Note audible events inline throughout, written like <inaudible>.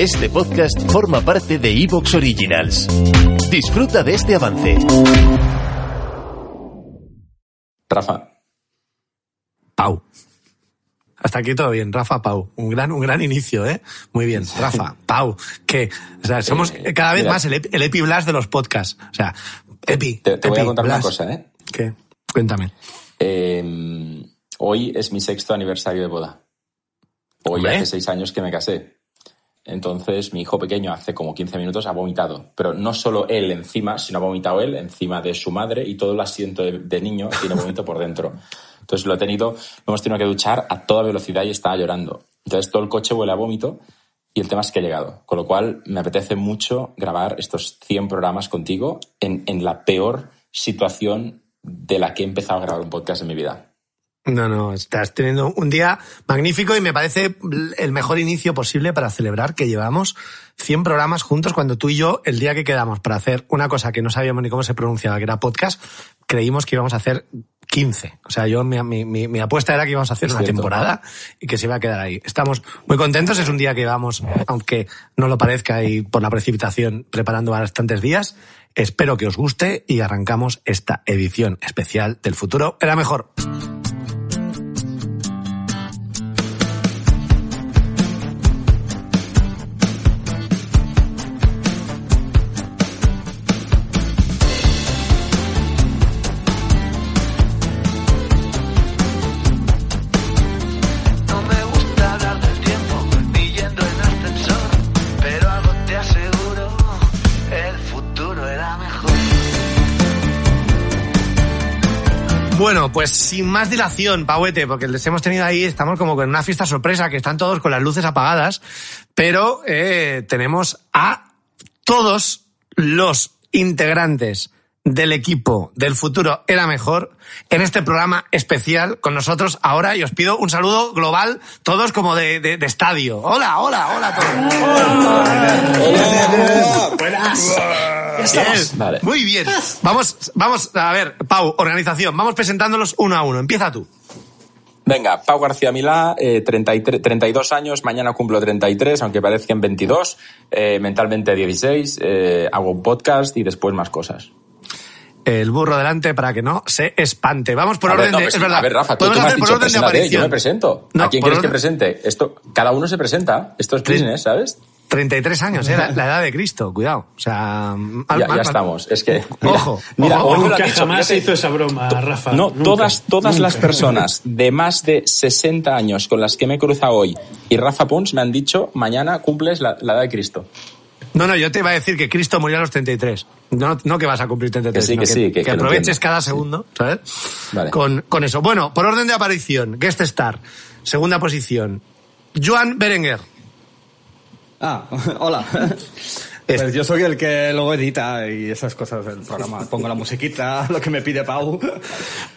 Este podcast forma parte de Evox Originals. Disfruta de este avance. Rafa. Pau. Hasta aquí todo bien, Rafa Pau. Un gran, un gran inicio, ¿eh? Muy bien, Rafa, Pau. Que, o sea, somos Eh, cada vez mira. más el, Epi- el Epi Blas de los podcasts. O sea, Epi. Te, te voy a contar una cosa, ¿eh? ¿Qué? Cuéntame. Eh, Hoy es mi sexto aniversario de boda. Hoy Hombre. hace seis años que me casé. Entonces, mi hijo pequeño hace como 15 minutos ha vomitado. Pero no solo él encima, sino ha vomitado él encima de su madre y todo el asiento de, de niño tiene vómito por dentro. Entonces, lo he tenido, lo hemos tenido que duchar a toda velocidad y estaba llorando. Entonces, todo el coche huele a vómito y el tema es que he llegado. Con lo cual, me apetece mucho grabar estos 100 programas contigo en, en la peor situación de la que he empezado a grabar un podcast en mi vida. No, no, estás teniendo un día magnífico y me parece el mejor inicio posible para celebrar que llevamos 100 programas juntos cuando tú y yo, el día que quedamos para hacer una cosa que no sabíamos ni cómo se pronunciaba, que era podcast, creímos que íbamos a hacer 15. O sea, yo mi, mi- apuesta era que íbamos a hacer Es una cierto. temporada y que se iba a quedar ahí. Estamos muy contentos, es un día que vamos, aunque no lo parezca y por la precipitación, preparando bastantes días. Espero que os guste y arrancamos esta edición especial del futuro. Era mejor. Bueno, pues sin más dilación, Pauete, porque les hemos tenido ahí, estamos como con una fiesta sorpresa, que están todos con las luces apagadas, pero eh, tenemos a todos los integrantes del equipo del futuro era mejor en este programa especial con nosotros ahora y os pido un saludo global todos como de, de- estadio. Hola hola hola a todos Vale. Muy bien. Vamos, vamos, a ver, Pau, organización, vamos presentándolos uno a uno. Empieza tú. Venga, Pau García Milá, eh, 33 32 años, mañana cumplo 33, aunque parezcan 22, eh, mentalmente 16, eh, hago un podcast y después más cosas. El burro delante para que no se espante. Vamos por A ver, orden no, de. pues, es verdad. a ver, Rafa, tú, me has hacer por dicho, orden de aparición. yo me presento. No, ¿A quién quieres que presente? Esto, cada uno se presenta. Esto es business, ¿sabes? 33 años, ¿eh? La, la edad de Cristo, cuidado. O sea. mal- Ya, mal- ya mal- estamos. Es que. Ojo, mira, ojo, ojo. Nunca dicho, jamás se hizo esa broma, Rafa. No, Nunca, todas, todas nunca. las personas de más de 60 años con las que me he cruzado hoy y Rafa Pons me han dicho mañana cumples la, la edad de Cristo. No, no, yo te iba a decir que Cristo murió a los 33. No, no que vas a cumplir 33. Que sí, que sí, que- que aproveches cada segundo, ¿sabes? Vale. Con, con eso. Bueno, por orden de aparición, guest star, segunda posición. Joan Berenguer. Ah, <laughs> hola. Es- Pues yo soy el que luego edita y esas cosas del programa. Pongo la musiquita, <laughs> lo que me pide Pau.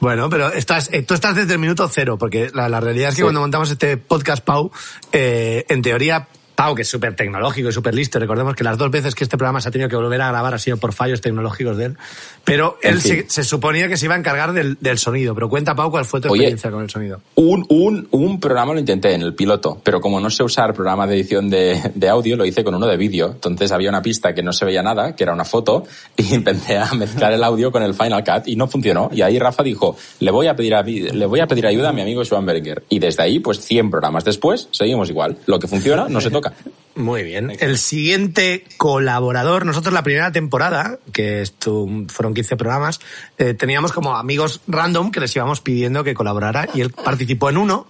Bueno, pero estás, eh, tú estás desde el minuto cero, porque la, la realidad es que Sí. cuando montamos este podcast, Pau, eh, en teoría, Pau, que es súper tecnológico y súper listo, recordemos que las dos veces que este programa se ha tenido que volver a grabar ha sido por fallos tecnológicos de él, pero En él fin. se, se suponía que se iba a encargar del, del sonido. Pero cuenta, Pau, cuál fue tu Oye. experiencia con el sonido. Un, un, un programa lo intenté en el piloto, pero como no sé usar programa de edición de, de audio, lo hice con uno de vídeo. Entonces había una pista que no se veía nada, que era una foto, y <laughs> empecé a mezclar el audio con el Final Cut y no funcionó. Y ahí Rafa dijo, le voy a pedir, a, le voy a pedir ayuda a mi amigo Berenguer. Y desde ahí, pues 100 programas después, seguimos igual. Lo que funciona, no se toca. <laughs> Muy bien. El siguiente colaborador, nosotros la primera temporada, que esto fueron 15 programas, eh, teníamos como amigos random que les íbamos pidiendo que colaborara y él participó en uno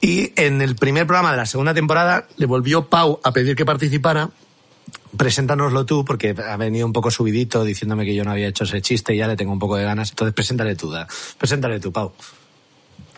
y en el primer programa de la segunda temporada le volvió Pau a pedir que participara. Preséntanoslo tú, porque ha venido un poco subidito diciéndome que yo no había hecho ese chiste y ya le tengo un poco de ganas. Entonces, preséntale tú, da. Preséntale tú, Pau.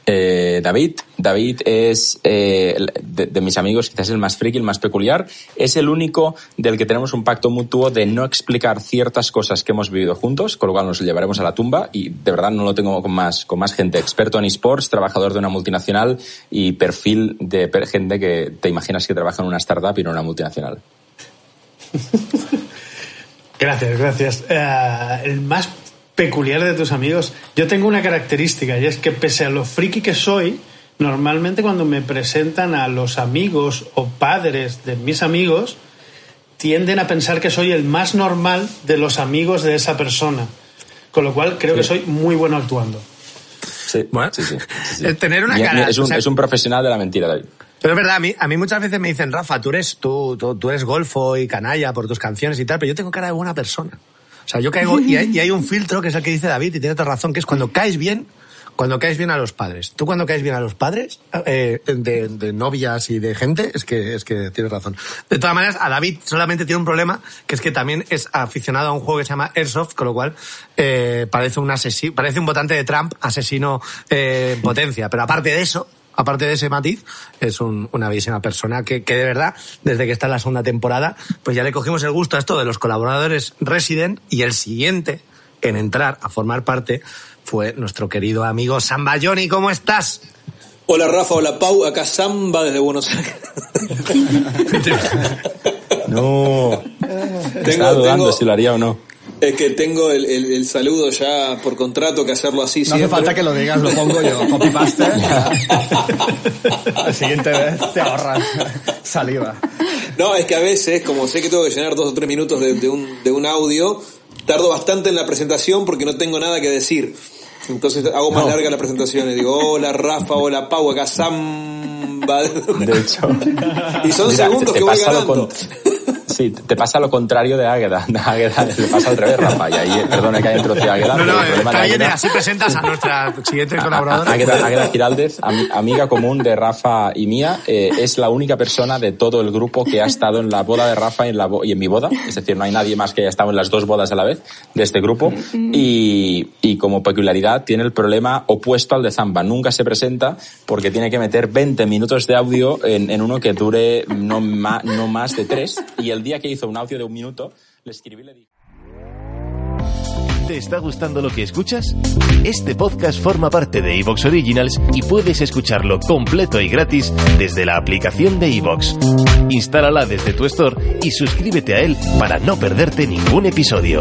Eh, David, David es eh, de, mis amigos quizás el más friki, el más peculiar. Es el único del que tenemos un pacto mutuo de no explicar ciertas cosas que hemos vivido juntos, con lo cual nos llevaremos a la tumba y de verdad no lo tengo con más, con más gente. Experto en esports, trabajador de una multinacional y perfil de gente que te imaginas que trabaja en una startup y no en una multinacional. <laughs> Gracias, gracias. Uh, el más peculiar de tus amigos. Yo tengo una característica y es que pese a lo friki que soy, normalmente cuando me presentan a los amigos o padres de mis amigos, tienden a pensar que soy el más normal de los amigos de esa persona. Con lo cual creo que soy muy bueno actuando. Sí, bueno, sí, sí, sí <laughs> Tener una cara. Es un, o sea, es un, profesional de la mentira, David. Pero es verdad, a mí, a mí muchas veces me dicen, Rafa, tú eres, tú, tú, tú eres golfo y canalla por tus canciones y tal, pero yo tengo cara de buena persona. Sea, yo caigo y hay, y hay, un filtro que es el que dice David y tiene otra razón, que es cuando caes bien, cuando caes bien a los padres. Tú cuando caes bien a los padres eh, de, de, novias y de gente, es que, es que tienes razón. De todas maneras, a David solamente tiene un problema, que es que también es aficionado a un juego que se llama Airsoft, con lo cual eh, parece un asesino, parece un votante de Trump, asesino eh, en potencia. Pero aparte de eso, aparte de ese matiz, es un, una bellísima persona que, que, de verdad, desde que está en la segunda temporada, pues ya le cogimos el gusto a esto de los colaboradores resident y el siguiente en entrar a formar parte fue nuestro querido amigo Samba Johnny. ¿Cómo estás? Hola Rafa, hola Pau, acá Samba desde Buenos Aires. <laughs> no. Tengo, Estaba dudando tengo... si lo haría o no. Es que tengo el, el, el, saludo ya por contrato que hacerlo así no siempre. hace falta que lo digas, lo pongo yo. Copy paste. La <laughs> siguiente vez te ahorras saliva. No, es que a veces, como sé que tengo que llenar dos o tres minutos de, de, un, de un audio, tardo bastante en la presentación porque no tengo nada que decir. Entonces hago más no. larga la presentación y digo, hola Rafa, hola Pau, acá Samba. De hecho. Y son Mira, segundos te, te que voy ganando. Sí, te pasa lo contrario de Águeda. <laughs> Águeda le pasa al revés, Rafa. Y ahí, perdona que haya introducido Águeda. No, no, eh, Águeda, así presentas a nuestra siguiente colaboradora. Águeda, Águeda Giraldez, am, amiga común de Rafa y mía, eh, es la única persona de todo el grupo que ha estado en la boda de Rafa y en, la y en mi boda. Es decir, no hay nadie más que haya estado en las dos bodas a la vez de este grupo. Y, y como peculiaridad tiene el problema opuesto al de Zamba. Nunca se presenta porque tiene que meter 20 minutos de audio en, en uno que dure no, ma, no más de tres. Y el día que hizo un audio de un minuto, le escribí. ¿Te está gustando lo que escuchas? Este podcast forma parte de Evox Originals y puedes escucharlo completo y gratis desde la aplicación de Evox. Instálala desde tu store y suscríbete a él para no perderte ningún episodio.